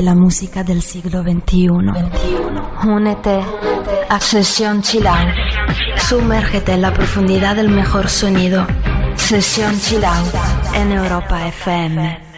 Siente la música del siglo XXI. Únete a Sesión Chill Out. Sumérgete en la profundidad del mejor sonido. Sesión Chill Out en Europa FM.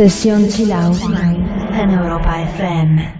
Sesión Chill en Europa FM.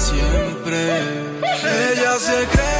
Siempre. Ella se crece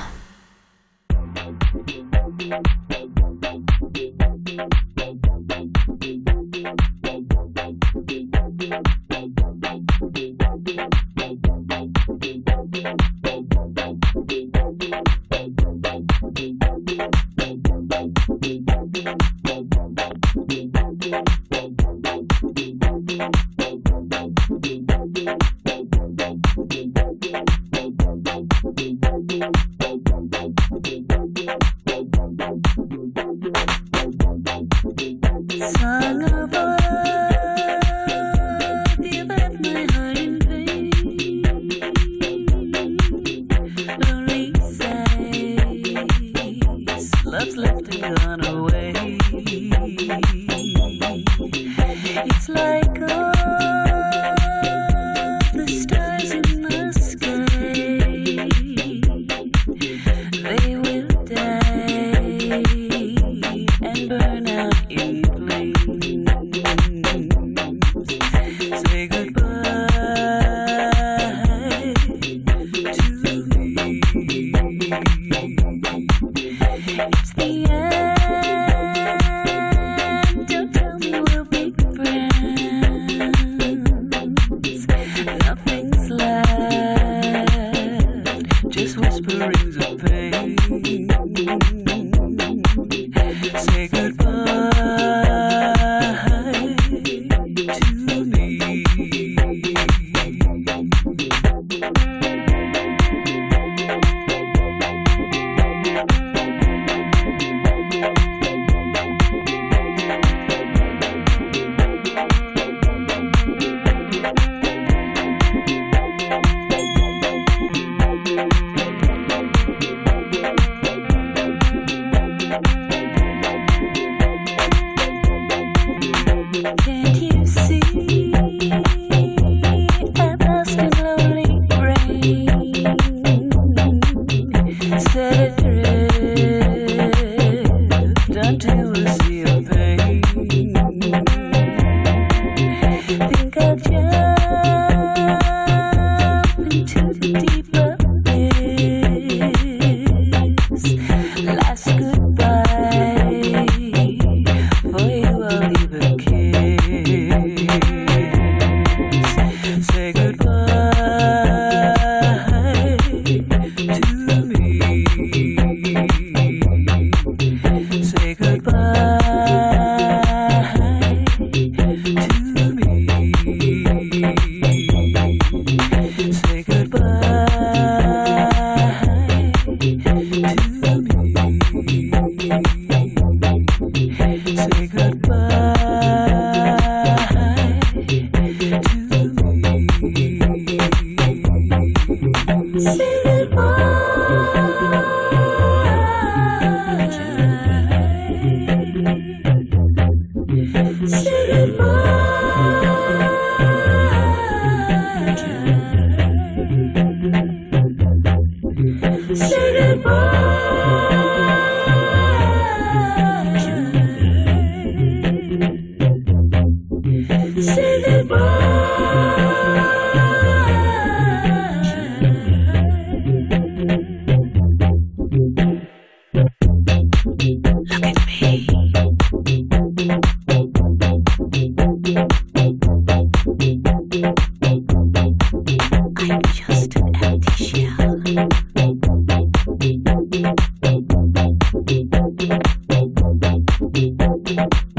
Thank you.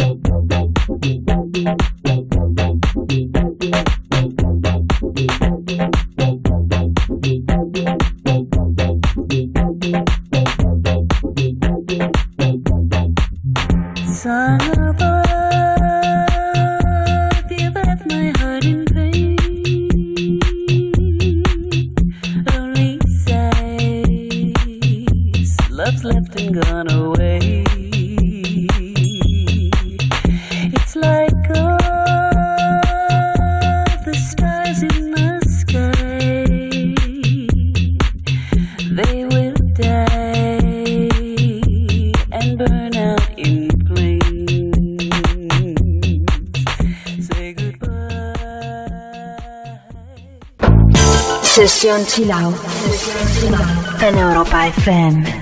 Sesión Chill Out en Europa FM.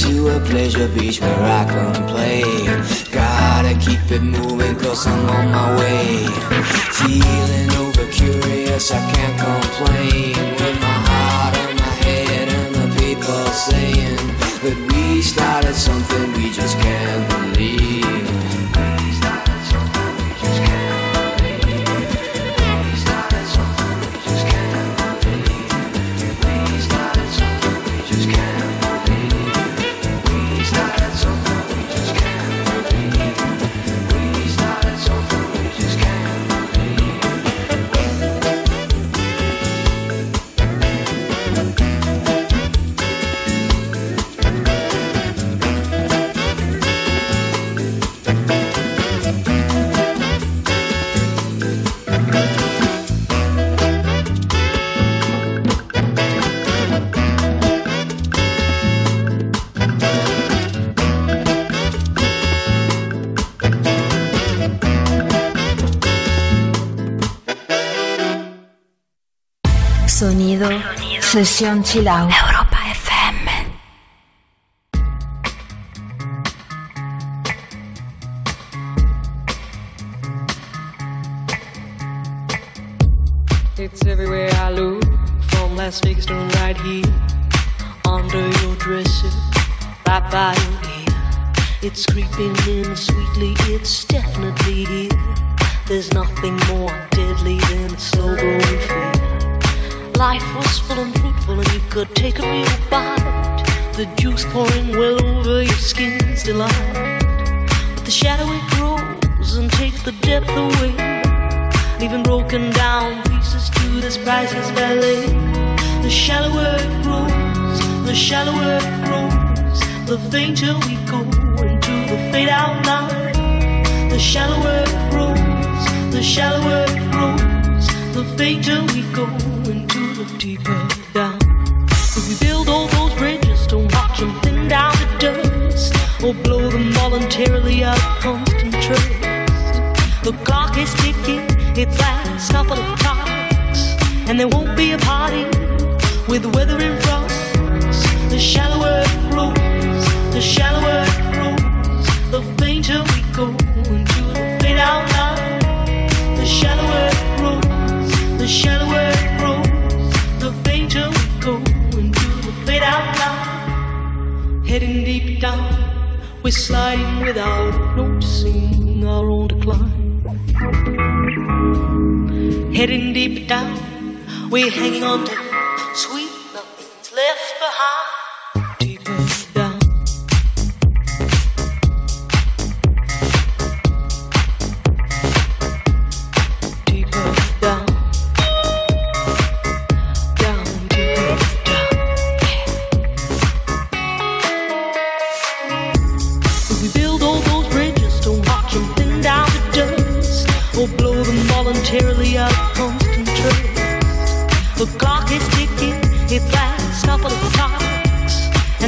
to a pleasure beach where I can play. Gotta keep it moving cause I'm on my way. Feeling over curious, I can't complain. With my heart and my head and the people saying that we started something we just can't believe. 想起老。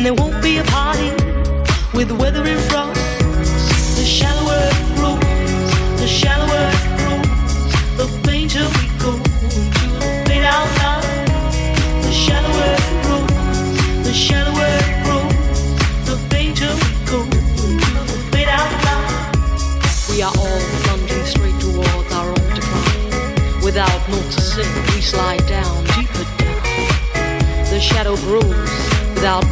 and there won't be a party with weather in front. The shallower it grows, the shallower it grows, the fainter we go to fade out line. The shallower it grows, the shallower it grows, the fainter we go to fade out line. We are all plunging straight towards our own decline. Without noticing, we slide down, deeper down. The shadow grows without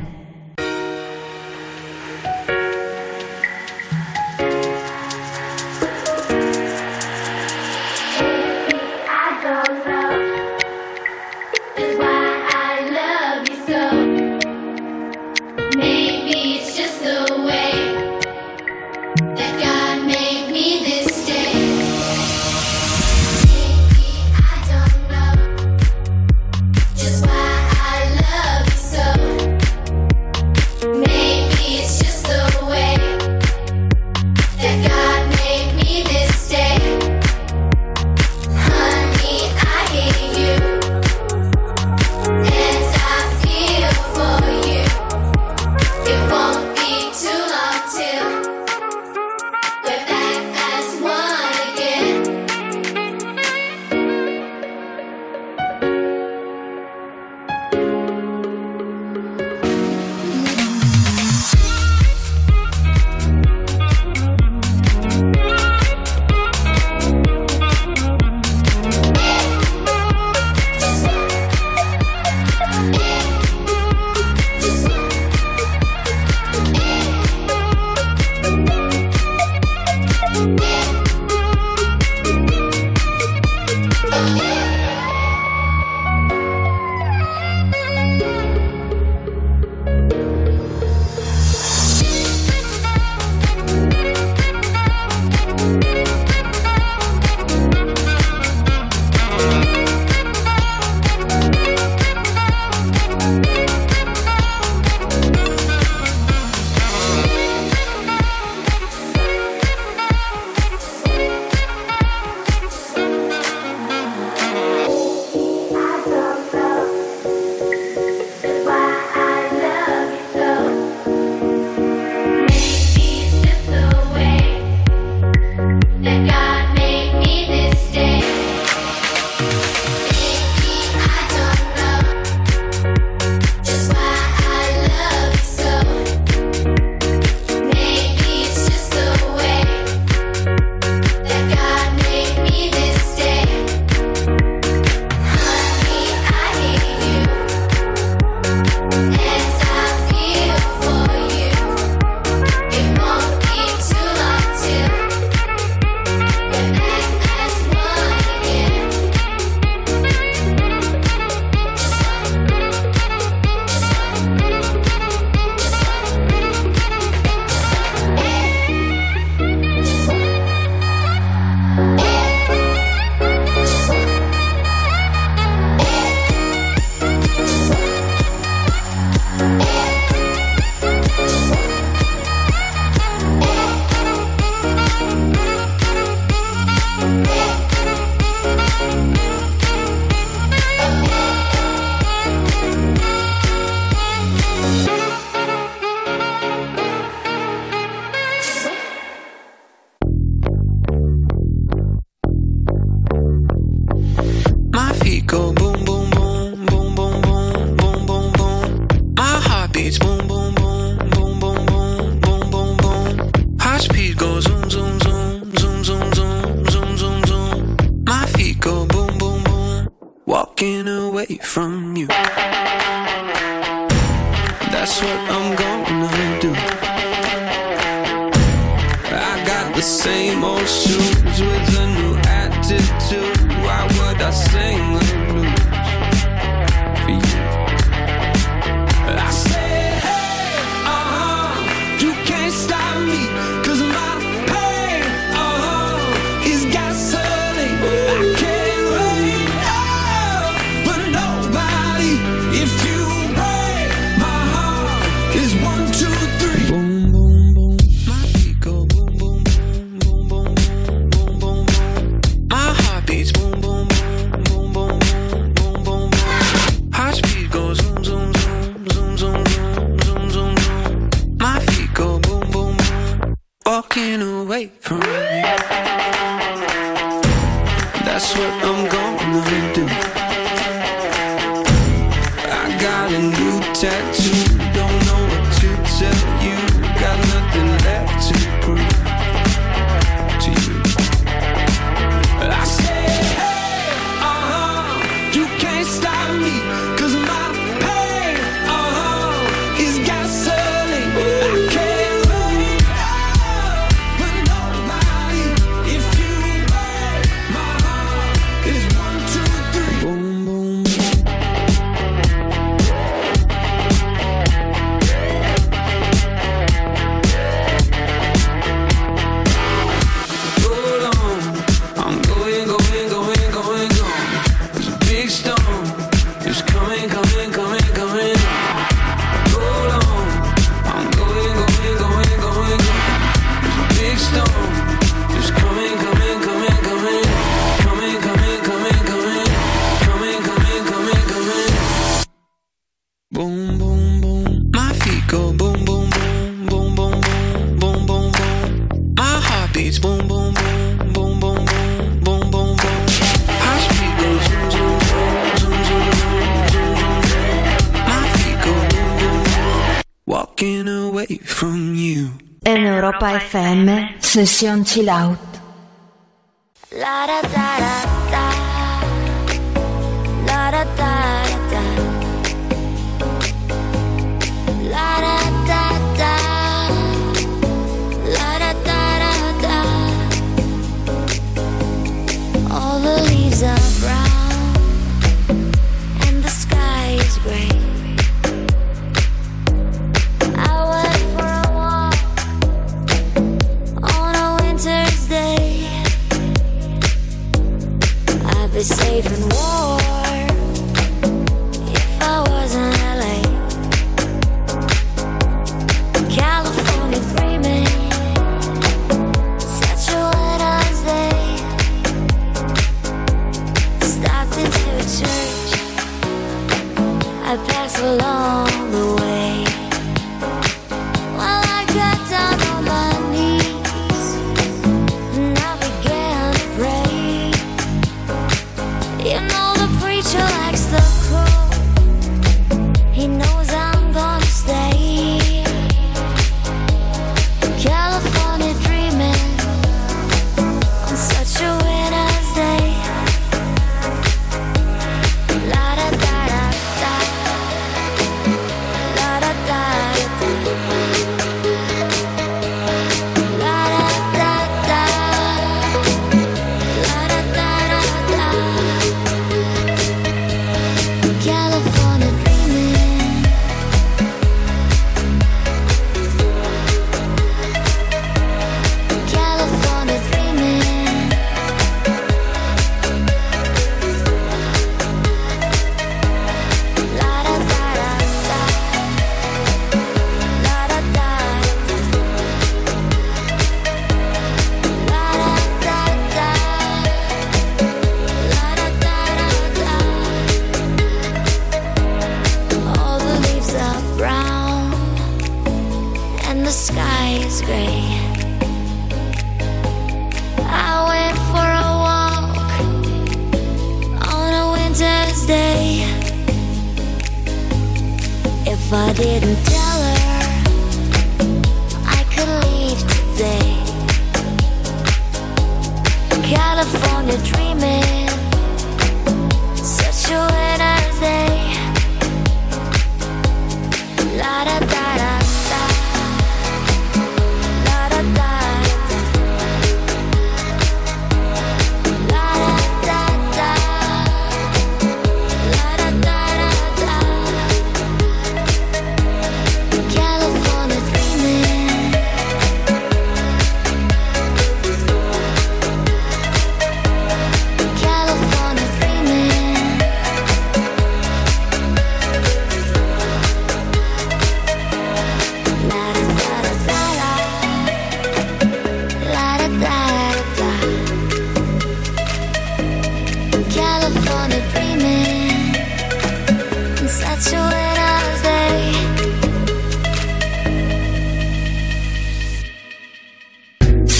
Europa FM, sessione chill out. La da da da da, la da da. the safe and warm.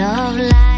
of light.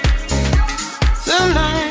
You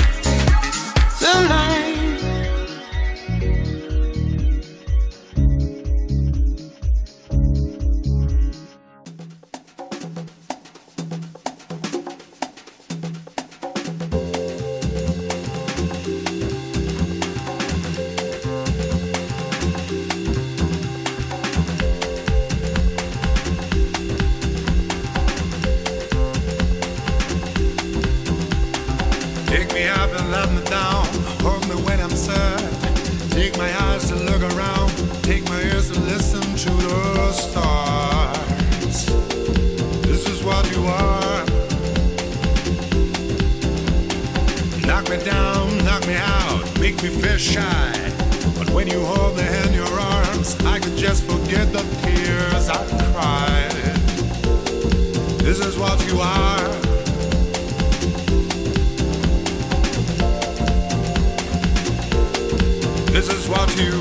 the line me feel shy. But when you hold me in your arms, I can just forget the tears I cried. This is what you are. This is what you